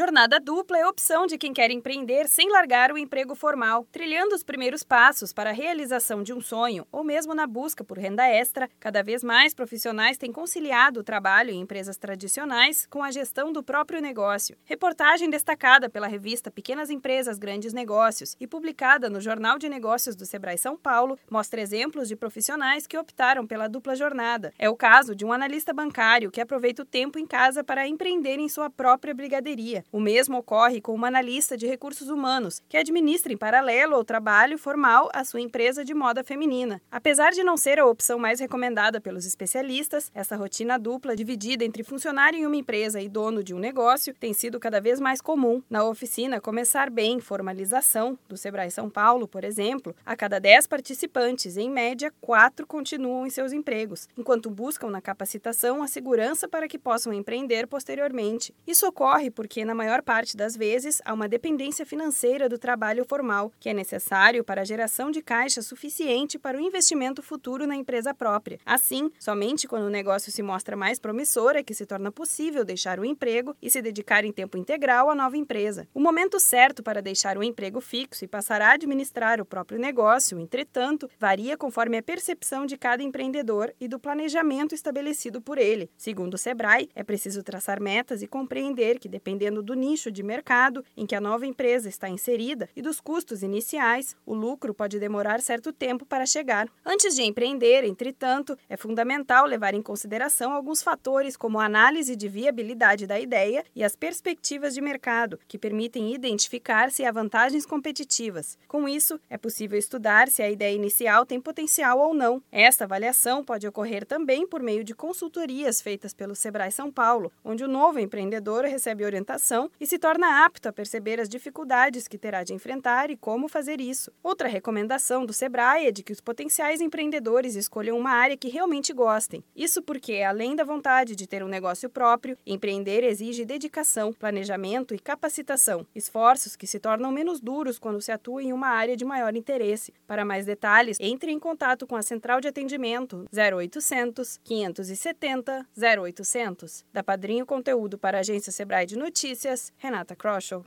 Jornada dupla é opção de quem quer empreender sem largar o emprego formal, trilhando os primeiros passos para a realização de um sonho ou mesmo na busca por renda extra. Cada vez mais profissionais têm conciliado o trabalho em empresas tradicionais com a gestão do próprio negócio. Reportagem destacada pela revista Pequenas Empresas Grandes Negócios e publicada no Jornal de Negócios do Sebrae São Paulo mostra exemplos de profissionais que optaram pela dupla jornada. É o caso de um analista bancário que aproveita o tempo em casa para empreender em sua própria brigadeiria. O mesmo ocorre com uma analista de recursos humanos, que administra em paralelo ao trabalho formal a sua empresa de moda feminina. Apesar de não ser a opção mais recomendada pelos especialistas, essa rotina dupla, dividida entre funcionário em uma empresa e dono de um negócio, tem sido cada vez mais comum. Na oficina Começar Bem Formalização, do Sebrae São Paulo, por exemplo, a cada 10 participantes, em média, 4 continuam em seus empregos, enquanto buscam na capacitação a segurança para que possam empreender posteriormente. Isso ocorre porque, na maior parte das vezes, há uma dependência financeira do trabalho formal, que é necessário para a geração de caixa suficiente para o investimento futuro na empresa própria. Assim, somente quando o negócio se mostra mais promissor é que se torna possível deixar o emprego e se dedicar em tempo integral à nova empresa. O momento certo para deixar o emprego fixo e passar a administrar o próprio negócio, entretanto, varia conforme a percepção de cada empreendedor e do planejamento estabelecido por ele. Segundo o Sebrae, é preciso traçar metas e compreender que, dependendo do nicho de mercado em que a nova empresa está inserida e dos custos iniciais, o lucro pode demorar certo tempo para chegar. Antes de empreender, entretanto, é fundamental levar em consideração alguns fatores como a análise de viabilidade da ideia e as perspectivas de mercado, que permitem identificar se há vantagens competitivas. Com isso, é possível estudar se a ideia inicial tem potencial ou não. Esta avaliação pode ocorrer também por meio de consultorias feitas pelo Sebrae São Paulo, onde o novo empreendedor recebe orientação e se torna apto a perceber as dificuldades que terá de enfrentar e como fazer isso. Outra recomendação do Sebrae é de que os potenciais empreendedores escolham uma área que realmente gostem. Isso porque, além da vontade de ter um negócio próprio, empreender exige dedicação, planejamento e capacitação, esforços que se tornam menos duros quando se atua em uma área de maior interesse. Para mais detalhes, entre em contato com a Central de Atendimento 0800 570 0800. Da Padrinho Conteúdo para a Agência Sebrae de Notícias Notícias, Renata Kroschel.